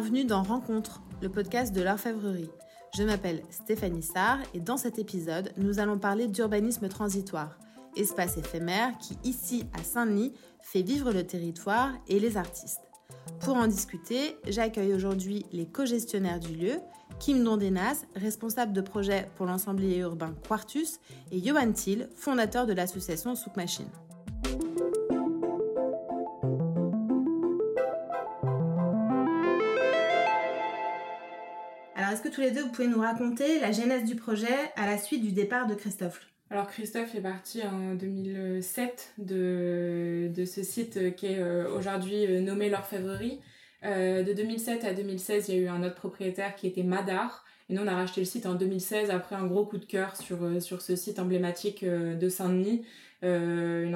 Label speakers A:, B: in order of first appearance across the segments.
A: Bienvenue dans Rencontre, le podcast de l'orfèvrerie. Je m'appelle Stéphanie Sarr et dans cet épisode, nous allons parler d'urbanisme transitoire, espace éphémère qui, ici à Saint-Denis, fait vivre le territoire et les artistes. Pour en discuter, j'accueille aujourd'hui les co-gestionnaires du lieu, Kim Dondenas, responsable de projet pour l'ensemblier urbain Quartus, et Johan Thiel, fondateur de l'association Souk Machine. Tous les deux, vous pouvez nous raconter la genèse du projet à la suite du départ de Christophe
B: alors Christophe est parti en 2007 de, de ce site qui est euh, aujourd'hui euh, nommé l'Orfèvrerie. Euh, de 2007 à 2016, il y a eu un autre propriétaire qui était Madar. Et nous, on a racheté le site en 2016 après un gros coup de cœur sur, sur ce site emblématique de Saint-Denis. une,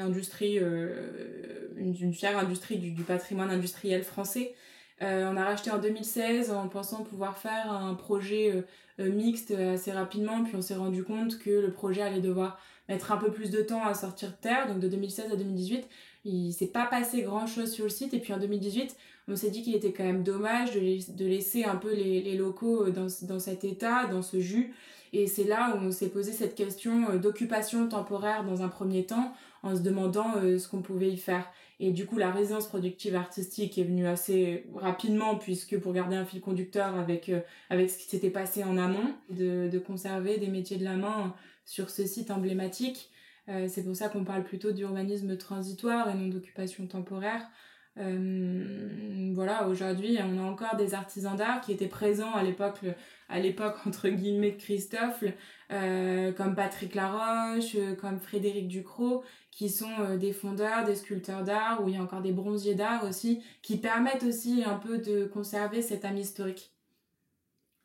B: industrie, une, une fière industrie du, du patrimoine industriel français. Euh, on a racheté en 2016 en pensant pouvoir faire un projet euh, euh, mixte assez rapidement, puis on s'est rendu compte que le projet allait devoir mettre un peu plus de temps à sortir de terre. Donc de 2016 à 2018, il s'est pas passé grand chose sur le site. Et puis en 2018, on s'est dit qu'il était quand même dommage de, laisser un peu les, locaux dans, dans cet état, dans ce jus. Et c'est là où on s'est posé cette question d'occupation temporaire dans un premier temps, en se demandant ce qu'on pouvait y faire. Et du coup, la résidence productive artistique est venue assez rapidement, puisque pour garder un fil conducteur avec euh, avec ce qui s'était passé en amont, de, de conserver des métiers de la main sur ce site emblématique. Euh, c'est pour ça qu'on parle plutôt d'urbanisme transitoire et non d'occupation temporaire. Euh, voilà, aujourd'hui, on a encore des artisans d'art qui étaient présents à l'époque, à l'époque entre guillemets de Christophe, euh, comme Patrick Laroche, euh, comme Frédéric Ducrot, qui sont des fondeurs, des sculpteurs d'art, où il y a encore des bronziers d'art aussi, qui permettent aussi un peu de conserver cette âme historique.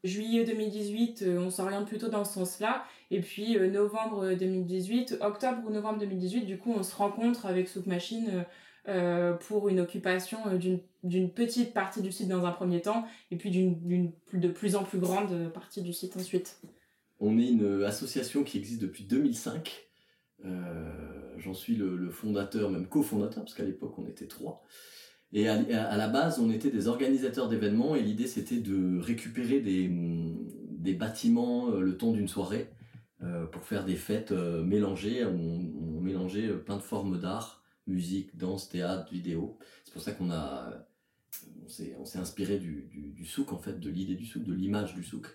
B: Juillet 2018, on s'oriente plutôt dans ce sens-là, et puis novembre 2018, octobre ou novembre 2018, du coup, on se rencontre avec Souk Machine euh, pour une occupation euh, d'une petite partie du site dans un premier temps et puis d'une de plus en plus grande partie du site ensuite.
C: On est une association qui existe depuis 2005. Euh, J'en suis le, le, fondateur, même cofondateur, parce qu'à l'époque on était trois. Et à, à, la base, on était des organisateurs d'événements et l'idée c'était de récupérer des, des bâtiments euh, le temps d'une soirée euh, pour faire des fêtes mélangées. On, on mélangeait plein de formes d'art musique, danse, théâtre, vidéo. C'est pour ça qu'on a, on s'est, inspiré du, du, du, souk en fait, de l'idée du souk, de l'image du souk.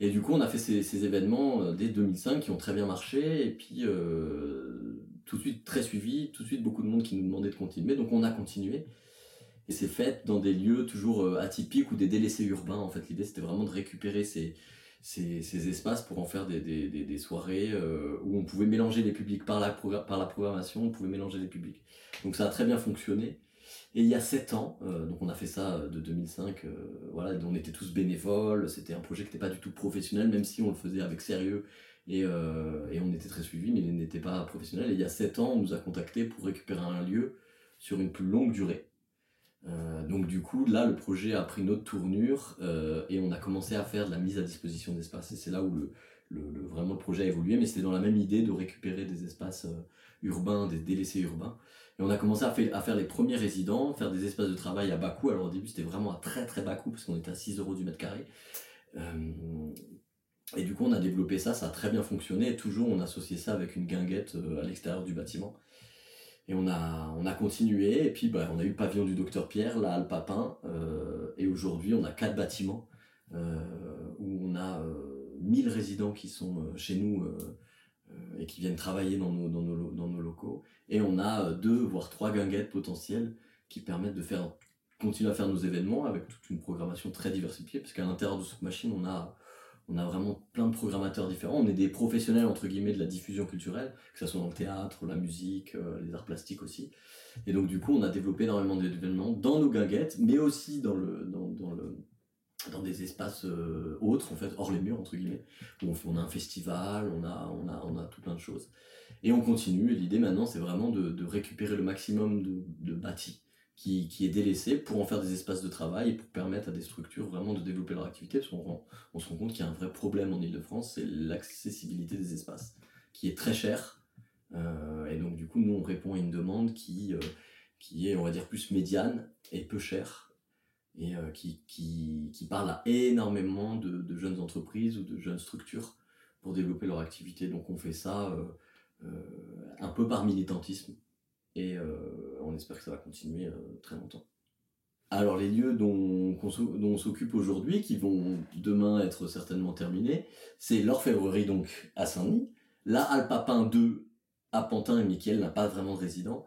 C: Et du coup, on a fait ces, ces événements euh, dès 2005 qui ont très bien marché et puis euh, tout de suite très suivi, tout de suite beaucoup de monde qui nous demandait de continuer, donc on a continué. Et c'est fait dans des lieux toujours euh, atypiques ou des délaissés urbains. En fait, l'idée c'était vraiment de récupérer ces ces, ces, espaces pour en faire des, des, des, des soirées euh, où on pouvait mélanger les publics par la, par la programmation, on pouvait mélanger les publics. Donc ça a très bien fonctionné. Et il y a sept ans, euh, donc on a fait ça euh, de 2005, euh, voilà, on était tous bénévoles, c'était un projet qui n'était pas du tout professionnel, même si on le faisait avec sérieux et, et on était très suivis, mais il n'était pas professionnel. Et il y a sept ans, on nous a contactés pour récupérer un lieu sur une plus longue durée. Donc du coup, là, le projet a pris une autre tournure euh, et on a commencé à faire de la mise à disposition d'espaces. Et c'est là où le, le, vraiment le projet a évolué, mais c'était dans la même idée de récupérer des espaces euh, urbains, des délaissés urbains. Et on a commencé à, faire, à faire les premiers résidents, faire des espaces de travail à bas coût. Alors au début, c'était vraiment à très très bas coût parce qu'on était à 6 euros du mètre carré. Euh, et du coup, on a développé ça, ça a très bien fonctionné. Et toujours, on associait ça avec une guinguette à l'extérieur du bâtiment. Et on a, on a continué, et puis bah, on a eu le pavillon du docteur Pierre, là, le Papin, euh, et aujourd'hui on a quatre bâtiments euh, où on a euh, 1000 résidents qui sont euh, chez nous euh, et qui viennent travailler dans nos, dans nos, dans nos locaux, et on a deux voire trois guinguettes potentielles qui permettent de faire continuer à faire nos événements avec toute une programmation très diversifiée, parce qu'à l'intérieur de cette machine on a on a vraiment plein de programmateurs différents. On est des professionnels entre guillemets de la diffusion culturelle, que ce soit dans le théâtre, la musique, euh, les arts plastiques aussi. Et donc du coup, on a développé énormément d'événements dans nos guinguettes, mais aussi dans des espaces euh, autres en fait hors les murs entre guillemets où on, a un festival on a tout plein de choses et on continue et l'idée maintenant c'est vraiment de, récupérer le maximum de, de bâtis qui, qui est délaissé pour en faire des espaces de travail et pour permettre à des structures vraiment de développer leur activité. Parce qu'on on se rend compte qu'il y a un vrai problème en Ile-de-France, c'est l'accessibilité des espaces, qui est très cher. Euh, et donc du coup, nous, on répond à une demande qui, euh, qui est, on va dire, plus médiane et peu chère. et qui, qui, qui, parle à énormément de, de, jeunes entreprises ou de jeunes structures pour développer leur activité. Donc on fait ça un peu par militantisme et on espère que ça va continuer très longtemps. Alors les lieux dont, on s'occupe aujourd'hui, qui vont demain être certainement terminés, c'est l'orfèvrerie donc à Saint-Denis, la Alpapin 2 à Pantin et Miquel n'a pas vraiment de résident,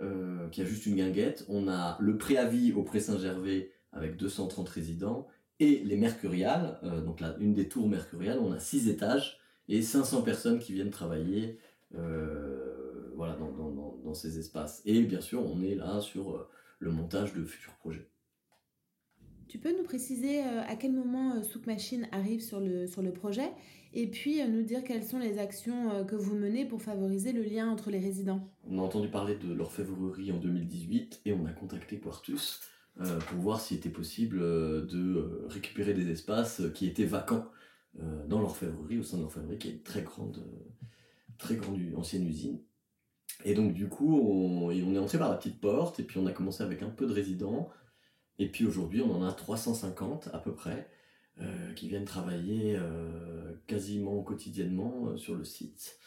C: euh, qui a juste une guinguette. On a le préavis au Pré Saint-Gervais avec 230 résidents et les Mercuriales, euh, donc là, une des tours Mercuriales, on a 6 étages et 500 personnes qui viennent travailler euh, voilà, dans, ces espaces. Et bien sûr, on est là sur le montage de futurs projets.
A: Tu peux nous préciser euh, à quel moment euh, Souk Machine arrive sur le, sur le projet et puis euh, nous dire quelles sont les actions que vous menez pour favoriser le lien entre les résidents?
C: On a entendu parler de l'orfèvrerie en 2018 et on a contacté Quartus pour voir s'il était possible de récupérer des espaces qui étaient vacants dans l'orfèvrerie, au sein de l'orfèvrerie qui est une très grande, très grande ancienne usine. Et donc du coup, on, est entré par la petite porte, et puis on a commencé avec un peu de résidents, et puis aujourd'hui, on en a 350 à peu près, euh, qui viennent travailler euh, quasiment quotidiennement euh, sur le site.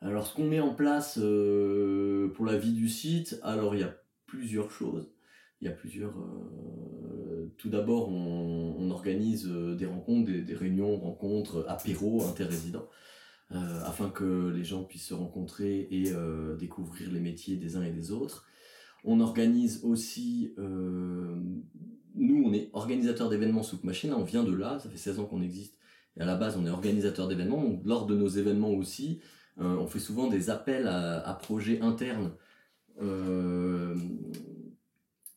C: Alors ce qu'on met en place pour la vie du site, alors il y a plusieurs choses. Il y a plusieurs. tout d'abord, on, organise des rencontres, des, des réunions, rencontres, apéros interrésidents. Euh, afin que les gens puissent se rencontrer et euh, découvrir les métiers des uns et des autres. On organise aussi, euh, nous on est organisateur d'événements sous Machine, on vient de là, ça fait 16 ans qu'on existe, et à la base on est organisateur d'événements, donc lors de nos événements aussi, on fait souvent des appels à projets internes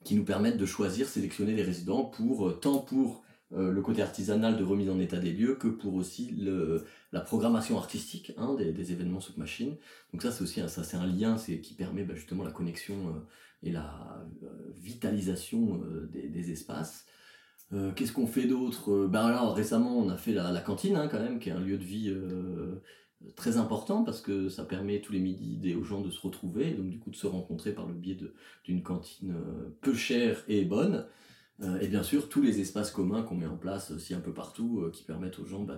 C: qui nous permettent de choisir, sélectionner les résidents pour tant pour euh, le côté artisanal de remise en état des lieux que pour aussi le, la programmation artistique hein, des, des, événements sous machine. Donc ça c'est aussi un, ça c'est un lien c'est qui permet bah, justement la connexion euh, et la euh, vitalisation des, espaces. Qu'est-ce qu'on fait d'autre? Ben alors récemment on a fait la, la cantine hein, quand même qui est un lieu de vie très important parce que ça permet tous les midis aux gens de se retrouver donc du coup de se rencontrer par le biais d'une cantine peu chère et bonne et bien sûr, tous les espaces communs qu'on met en place aussi un peu partout, euh, qui permettent aux gens bah,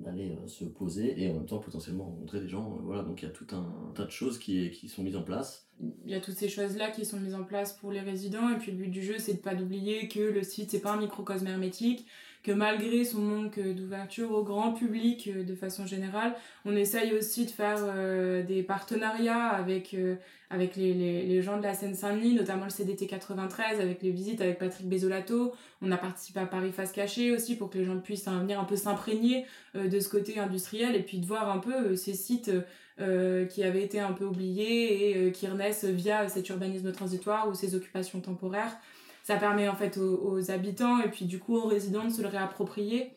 C: d'aller euh, se poser et en même temps potentiellement rencontrer des gens. voilà, donc il y a tout un, tas de choses qui, qui sont mises en place.
B: Il y a toutes ces choses-là qui sont mises en place pour les résidents. Et puis le but du jeu, c'est de pas d'oublier que le site, c'est pas un microcosme hermétique malgré son manque d'ouverture au grand public de façon générale, on essaye aussi de faire des partenariats avec avec les, gens de la Seine-Saint-Denis, notamment le CDT 93, avec les visites avec Patrick Besolato. On a participé à Paris Face Cachée aussi pour que les gens puissent venir un peu s'imprégner euh, de ce côté industriel et puis de voir un peu euh, ces sites euh, qui avaient été un peu oubliés et qui renaissent via cet urbanisme transitoire ou ces occupations temporaires. Ça permet en fait aux, habitants et puis du coup aux résidents de se le réapproprier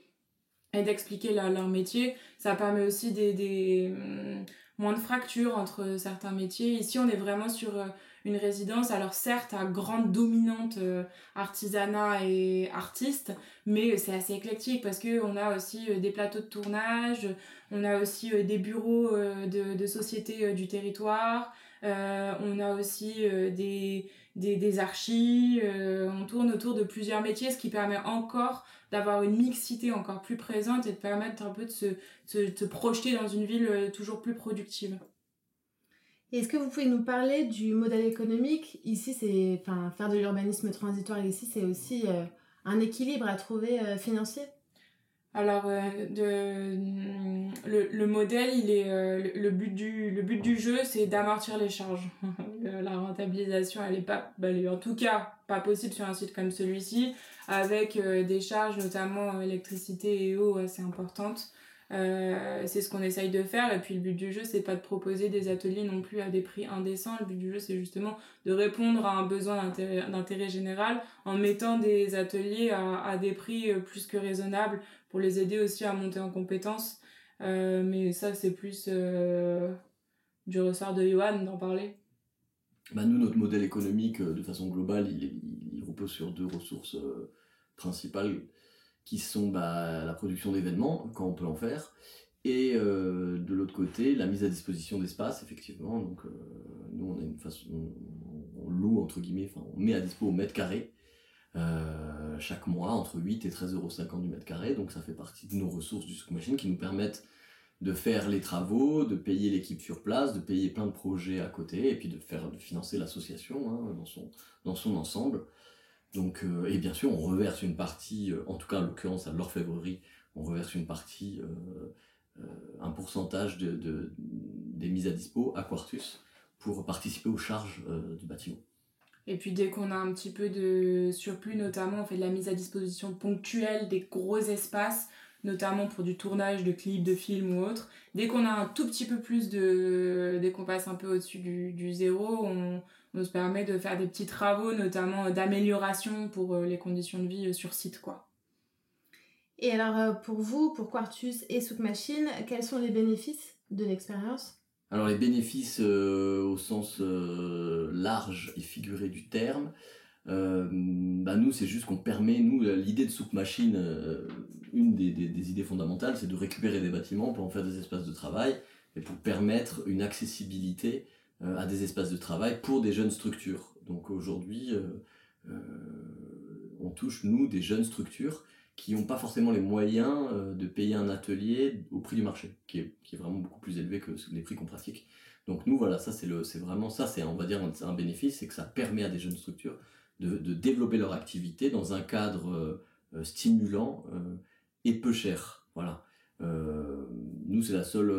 B: et d'expliquer leur, métier. Ça permet aussi des, hum, moins de fractures entre certains métiers. Ici, on est vraiment sur euh, une résidence, alors certes à grande dominante euh, artisanat et artiste, mais c'est assez éclectique parce que on a aussi euh, des plateaux de tournage, on a aussi des bureaux de sociétés du territoire, on a aussi des, des, des archives, on tourne autour de plusieurs métiers, ce qui permet encore d'avoir une mixité encore plus présente et de permettre un peu de se, se, projeter dans une ville euh, toujours plus productive.
A: Est-ce que vous pouvez nous parler du modèle économique? Ici, c'est, enfin, faire de l'urbanisme transitoire ici, c'est aussi euh, un équilibre à trouver euh, financier?
B: Alors, de, le, le, modèle, il est le, but du le but du jeu, c'est d'amortir les charges. la rentabilisation, elle est pas, bah, en tout cas pas possible sur un site comme celui-ci avec euh, des charges notamment électricité et eau assez importantes. Euh, c'est ce qu'on essaye de faire et puis le but du jeu c'est pas de proposer des ateliers non plus à des prix indécents. Le but du jeu c'est justement de répondre à un besoin d'intérêt général en mettant des ateliers à, à, des prix euh, plus que raisonnables pour les aider aussi à monter en compétences. Euh, mais ça c'est plus du ressort de Johan d'en parler.
C: Bah nous notre modèle économique de façon globale il, il repose sur deux ressources principales qui sont bah, la production d'événements, quand on peut en faire, et euh, de l'autre côté, la mise à disposition d'espace, effectivement. Donc, euh, nous, on loue, entre guillemets, on met à dispo au mètre carré. chaque mois entre 8 et 13,50 euros du mètre carré. Donc ça fait partie de nos ressources du Souk Machine qui nous permettent de faire les travaux, de payer l'équipe sur place, de payer plein de projets à côté, et puis de faire de financer l'association hein, dans son ensemble. Donc, euh, et bien sûr, on reverse une partie, euh, en tout cas en l'occurrence à l'orfèvrerie, on reverse une partie, euh, un pourcentage de, des mises à dispo à Quartus pour participer aux charges du bâtiment.
B: Et puis dès qu'on a un petit peu de surplus, notamment on fait de la mise à disposition ponctuelle des gros espaces notamment pour du tournage de clips, de films ou autre. Dès qu'on a un tout petit peu plus de... Dès qu'on passe un peu au-dessus du, du, zéro, on, on, se permet de faire des petits travaux, notamment d'amélioration pour euh, les conditions de vie euh, sur site, quoi.
A: Et alors, euh, pour vous, pour Quartus et Souk Machine, quels sont les bénéfices de l'expérience?
C: Alors, les bénéfices au sens large et figuré du terme, euh, bah nous, c'est juste qu'on permet, nous, l'idée de Souk Machine, euh, une des, des, idées fondamentales, c'est de récupérer des bâtiments pour en faire des espaces de travail et pour permettre une accessibilité euh, à des espaces de travail pour des jeunes structures. Donc aujourd'hui, on touche, nous, des jeunes structures qui n'ont pas forcément les moyens de payer un atelier au prix du marché, qui est, vraiment beaucoup plus élevé que les prix qu'on pratique. Donc nous, voilà, ça c'est vraiment ça, c'est on va dire un bénéfice, c'est que ça permet à des jeunes structures de, développer leur activité dans un cadre euh, euh, stimulant euh, et peu cher. Voilà. nous, c'est la seule.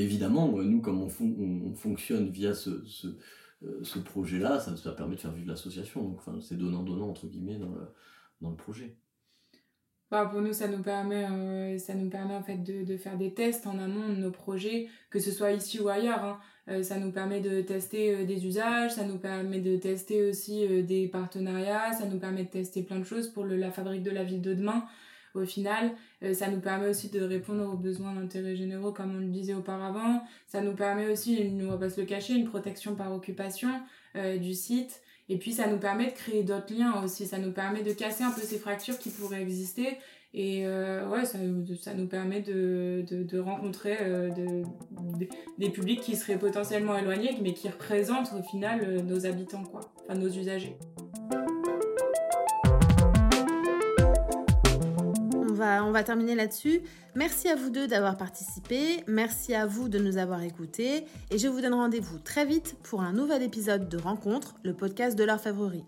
C: Évidemment, nous, comme on, fonctionne via ce, ce, projet-là, ça, permet de faire vivre l'association. Donc, enfin, c'est donnant-donnant, entre guillemets, dans le, projet.
B: Bah, pour nous, ça nous permet, permet en fait de, faire des tests en amont de nos projets, que ce soit ici ou ailleurs. Hein. Euh, ça nous permet de tester euh, des usages, ça nous permet de tester aussi euh, des partenariats, ça nous permet de tester plein de choses pour la fabrique de la ville de demain. Au final, ça nous permet aussi de répondre aux besoins d'intérêt généraux, comme on le disait auparavant. Ça nous permet aussi, on va pas se le cacher, une protection par occupation du site. Et puis ça nous permet de créer d'autres liens aussi, ça nous permet de casser un peu ces fractures qui pourraient exister et euh, ça, nous permet de, rencontrer euh, de, des publics qui seraient potentiellement éloignés, mais qui représentent au final euh, nos habitants, quoi, enfin nos usagers.
A: On va terminer là-dessus. Merci à vous deux d'avoir participé, merci à vous de nous avoir écoutés, et je vous donne rendez-vous très vite pour un nouvel épisode de Rencontre, le podcast de l'orfèvrerie.